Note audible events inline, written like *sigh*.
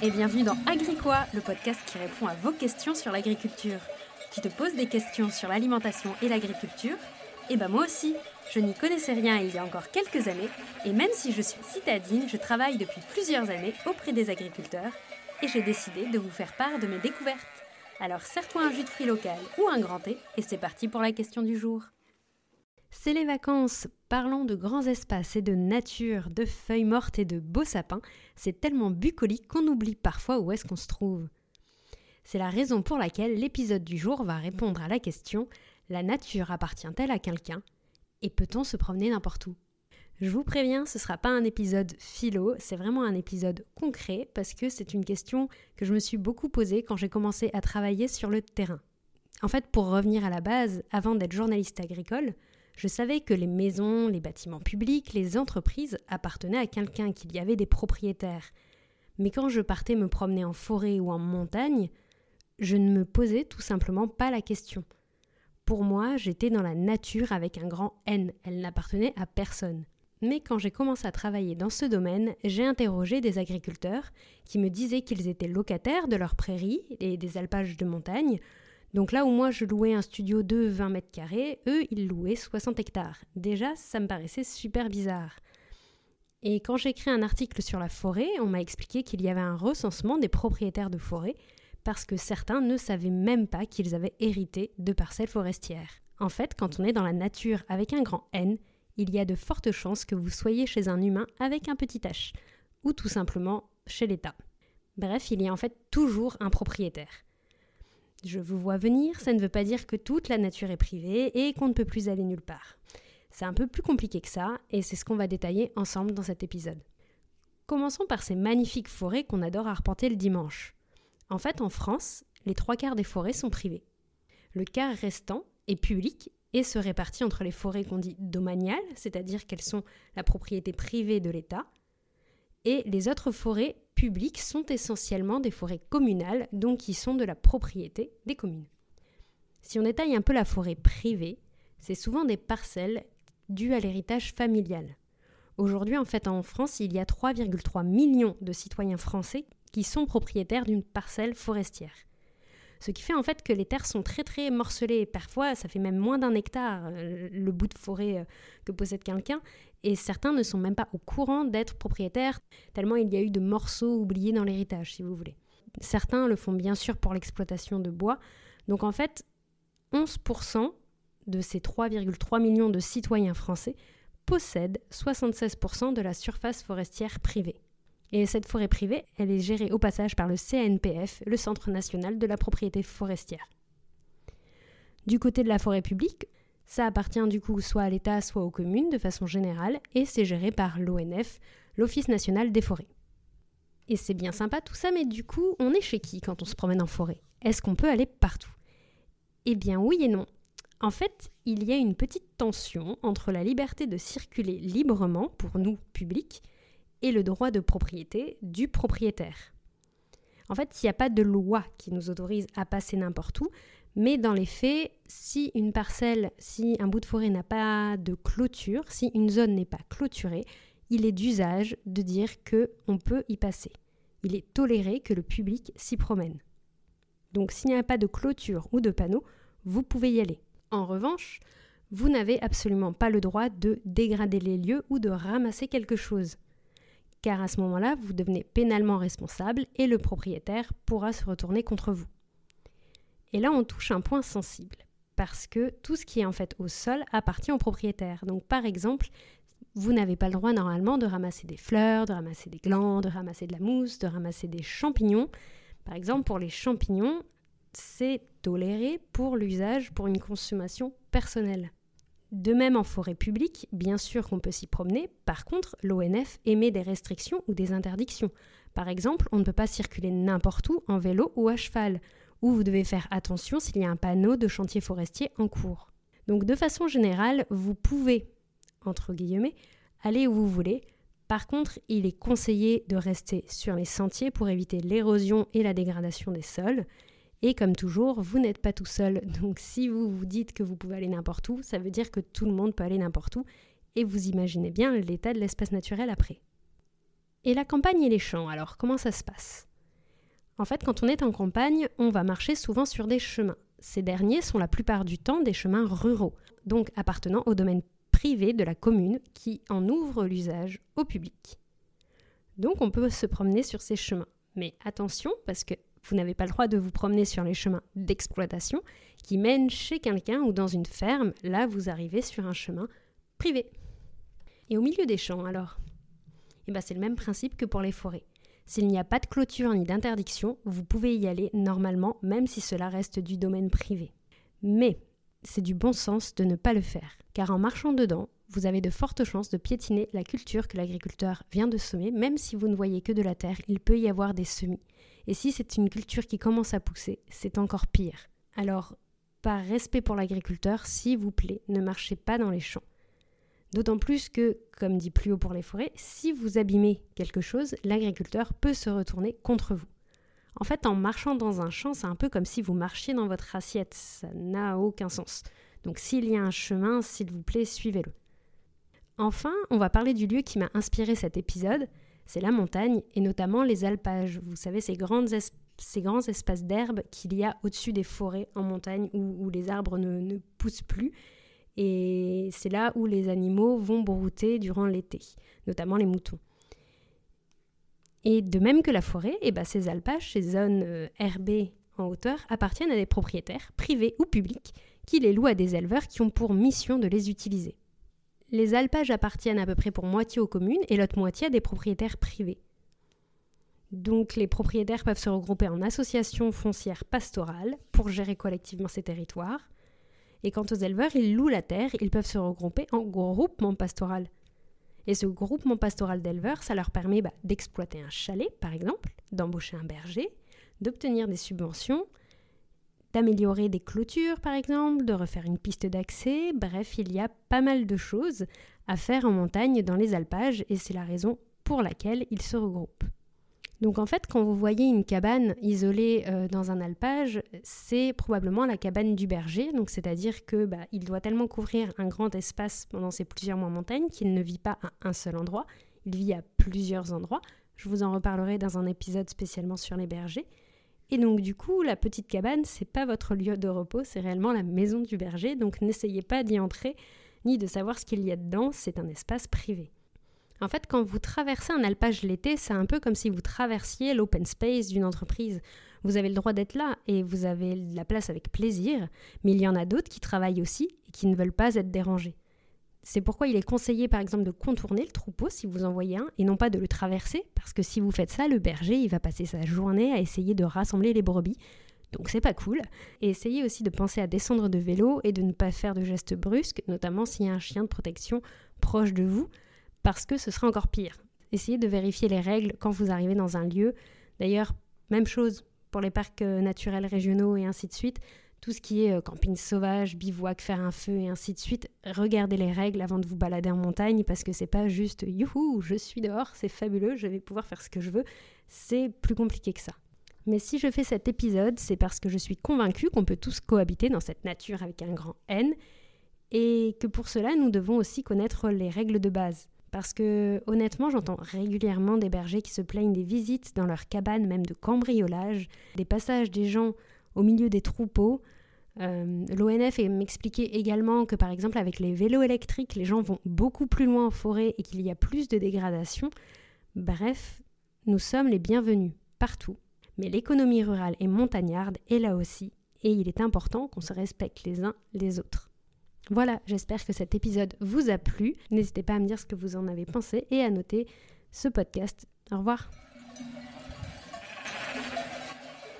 et bienvenue dans Agricois, le podcast qui répond à vos questions sur l'agriculture. Tu te poses des questions sur l'alimentation et l'agriculture Eh ben moi aussi, je n'y connaissais rien il y a encore quelques années, et même si je suis citadine, je travaille depuis plusieurs années auprès des agriculteurs, et j'ai décidé de vous faire part de mes découvertes. Alors serre-toi un jus de fruits local ou un grand thé, et c'est parti pour la question du jour. C'est les vacances. Parlons de grands espaces et de nature, de feuilles mortes et de beaux sapins. C'est tellement bucolique qu'on oublie parfois où est-ce qu'on se trouve. C'est la raison pour laquelle l'épisode du jour va répondre à la question La nature appartient-elle à quelqu'un? Et peut-on se promener n'importe où? Je vous préviens, ce ne sera pas un épisode philo, c'est vraiment un épisode concret parce que c'est une question que je me suis beaucoup posée quand j'ai commencé à travailler sur le terrain. En fait, pour revenir à la base, avant d'être journaliste agricole, je savais que les maisons, les bâtiments publics, les entreprises appartenaient à quelqu'un, qu'il y avait des propriétaires. Mais quand je partais me promener en forêt ou en montagne, je ne me posais tout simplement pas la question. Pour moi, j'étais dans la nature avec un grand N, elle n'appartenait à personne. Mais quand j'ai commencé à travailler dans ce domaine, j'ai interrogé des agriculteurs qui me disaient qu'ils étaient locataires de leurs prairies et des alpages de montagne, donc là où moi je louais un studio de 20 mètres carrés, eux ils louaient 60 hectares. Déjà, ça me paraissait super bizarre. Et quand j'ai écrit un article sur la forêt, on m'a expliqué qu'il y avait un recensement des propriétaires de forêt parce que certains ne savaient même pas qu'ils avaient hérité de parcelles forestières. En fait, quand on est dans la nature avec un grand N, il y a de fortes chances que vous soyez chez un humain avec un petit H, ou tout simplement chez l'État. Bref, il y a en fait toujours un propriétaire. Je vous vois venir, ça ne veut pas dire que toute la nature est privée et qu'on ne peut plus aller nulle part. C'est un peu plus compliqué que ça, et c'est ce qu'on va détailler ensemble dans cet épisode. Commençons par ces magnifiques forêts qu'on adore arpenter le dimanche. En fait, en France, les trois quarts des forêts sont privées. Le quart restant est public et se répartit entre les forêts qu'on dit domaniales, c'est-à-dire qu'elles sont la propriété privée de l'État, et les autres forêts publiques sont essentiellement des forêts communales, donc qui sont de la propriété des communes. Si on détaille un peu la forêt privée, c'est souvent des parcelles dues à l'héritage familial. Aujourd'hui, en fait, en France, il y a 3,3 millions de citoyens français qui sont propriétaires d'une parcelle forestière. Ce qui fait en fait que les terres sont très très morcelées. Parfois, ça fait même moins d'un hectare euh, le bout de forêt euh, que possède quelqu'un. Et certains ne sont même pas au courant d'être propriétaires, tellement il y a eu de morceaux oubliés dans l'héritage, si vous voulez. Certains le font bien sûr pour l'exploitation de bois. Donc en fait, 11% de ces 3,3 millions de citoyens français possèdent 76% de la surface forestière privée. Et cette forêt privée, elle est gérée au passage par le CNPF, le Centre national de la propriété forestière. Du côté de la forêt publique, ça appartient du coup soit à l'État, soit aux communes de façon générale, et c'est géré par l'ONF, l'Office national des forêts. Et c'est bien sympa tout ça, mais du coup, on est chez qui quand on se promène en forêt? Est-ce qu'on peut aller partout? Eh bien oui et non. En fait, il y a une petite tension entre la liberté de circuler librement pour nous, publics, et le droit de propriété du propriétaire. En fait, il n'y a pas de loi qui nous autorise à passer n'importe où, mais dans les faits, si une parcelle, si un bout de forêt n'a pas de clôture, si une zone n'est pas clôturée, il est d'usage de dire que on peut y passer. Il est toléré que le public s'y promène. Donc s'il n'y a pas de clôture ou de panneau, vous pouvez y aller. En revanche, vous n'avez absolument pas le droit de dégrader les lieux ou de ramasser quelque chose car à ce moment-là, vous devenez pénalement responsable et le propriétaire pourra se retourner contre vous. Et là, on touche un point sensible, parce que tout ce qui est en fait au sol appartient au propriétaire. Donc par exemple, vous n'avez pas le droit normalement de ramasser des fleurs, de ramasser des glands, de ramasser de la mousse, de ramasser des champignons. Par exemple, pour les champignons, c'est toléré pour l'usage, pour une consommation personnelle. De même en forêt publique, bien sûr qu'on peut s'y promener, par contre, l'ONF émet des restrictions ou des interdictions. Par exemple, on ne peut pas circuler n'importe où en vélo ou à cheval, ou vous devez faire attention s'il y a un panneau de chantier forestier en cours. Donc de façon générale, vous pouvez, entre guillemets, aller où vous voulez. Par contre, il est conseillé de rester sur les sentiers pour éviter l'érosion et la dégradation des sols. Et comme toujours, vous n'êtes pas tout seul. *laughs* Donc si vous vous dites que vous pouvez aller n'importe où, ça veut dire que tout le monde peut aller n'importe où. Et vous imaginez bien l'état de l'espace naturel après. Et la campagne et les champs, alors comment ça se passe? En fait, quand on est en campagne, on va marcher souvent sur des chemins. Ces derniers sont la plupart du temps des chemins ruraux, donc appartenant au domaine privé de la commune qui en ouvre l'usage au public. Donc on peut se promener sur ces chemins. Mais attention, parce que vous n'avez pas le droit de vous promener sur les chemins d'exploitation qui mènent chez quelqu'un ou dans une ferme. Là, vous arrivez sur un chemin privé. Et au milieu des champs, alors? Eh ben, C'est le même principe que pour les forêts. S'il n'y a pas de clôture ni d'interdiction, vous pouvez y aller normalement, même si cela reste du domaine privé. Mais c'est du bon sens de ne pas le faire, car en marchant dedans, vous avez de fortes chances de piétiner la culture que l'agriculteur vient de semer, même si vous ne voyez que de la terre, il peut y avoir des semis. Et si c'est une culture qui commence à pousser, c'est encore pire. Alors, par respect pour l'agriculteur, s'il vous plaît, ne marchez pas dans les champs. D'autant plus que, comme dit plus haut pour les forêts, si vous abîmez quelque chose, l'agriculteur peut se retourner contre vous. En fait, en marchant dans un champ, c'est un peu comme si vous marchiez dans votre assiette. Ça n'a aucun sens. Donc s'il y a un chemin, s'il vous plaît, suivez-le. Enfin, on va parler du lieu qui m'a inspiré cet épisode. C'est la montagne et notamment les alpages. Vous savez, ces, grands espaces d'herbe qu'il y a au-dessus des forêts en montagne où, les arbres ne poussent plus et c'est là où les animaux vont brouter durant l'été, notamment les moutons. Et de même que la forêt, eh ben ces alpages, ces zones euh, herbées en hauteur, appartiennent à des propriétaires, privés ou publics, qui les louent à des éleveurs qui ont pour mission de les utiliser. Les alpages appartiennent à peu près pour moitié aux communes et l'autre moitié à des propriétaires privés. Donc les propriétaires peuvent se regrouper en associations foncières pastorales pour gérer collectivement ces territoires. Et quant aux éleveurs, ils louent la terre, ils peuvent se regrouper en groupement pastoral. Et ce groupement pastoral d'éleveurs, ça leur permet bah, d'exploiter un chalet, par exemple, d'embaucher un berger, d'obtenir des subventions, d'améliorer des clôtures, par exemple, de refaire une piste d'accès. Bref, il y a pas mal de choses à faire en montagne dans les alpages, et c'est la raison pour laquelle ils se regroupent. Donc en fait, quand vous voyez une cabane isolée euh, dans un alpage, c'est probablement la cabane du berger. Donc c'est-à-dire que bah, il doit tellement couvrir un grand espace pendant ces plusieurs mois en montagne qu'il ne vit pas à un seul endroit. Il vit à plusieurs endroits. Je vous en reparlerai dans un épisode spécialement sur les bergers. Et donc du coup, la petite cabane, c'est pas votre lieu de repos, c'est réellement la maison du berger. Donc n'essayez pas d'y entrer ni de savoir ce qu'il y a dedans. C'est un espace privé. En fait, quand vous traversez un alpage l'été, c'est un peu comme si vous traversiez l'open space d'une entreprise. Vous avez le droit d'être là et vous avez la place avec plaisir, mais il y en a d'autres qui travaillent aussi et qui ne veulent pas être dérangés. C'est pourquoi il est conseillé par exemple de contourner le troupeau si vous en voyez un et non pas de le traverser parce que si vous faites ça, le berger il va passer sa journée à essayer de rassembler les brebis. Donc c'est pas cool. Et essayez aussi de penser à descendre de vélo et de ne pas faire de gestes brusques, notamment s'il y a un chien de protection proche de vous parce que ce sera encore pire. Essayez de vérifier les règles quand vous arrivez dans un lieu. D'ailleurs, même chose pour les parcs euh, naturels régionaux et ainsi de suite. Tout ce qui est euh, camping sauvage, bivouac, faire un feu et ainsi de suite, regardez les règles avant de vous balader en montagne parce que c'est pas juste youhou, je suis dehors, c'est fabuleux, je vais pouvoir faire ce que je veux. C'est plus compliqué que ça. Mais si je fais cet épisode, c'est parce que je suis convaincue qu'on peut tous cohabiter dans cette nature avec un grand N et que pour cela, nous devons aussi connaître les règles de base. Parce que honnêtement, j'entends régulièrement des bergers qui se plaignent des visites dans leur cabane, même de cambriolage, des passages des gens au milieu des troupeaux. Euh, L'ONF m'expliquait également que par exemple avec les vélos électriques, les gens vont beaucoup plus loin en forêt et qu'il y a plus de dégradation. Bref, nous sommes les bienvenus partout. Mais l'économie rurale et montagnarde est là aussi et il est important qu'on se respecte les uns les autres. Voilà, j'espère que cet épisode vous a plu. N'hésitez pas à me dire ce que vous en avez pensé et à noter ce podcast. Au revoir.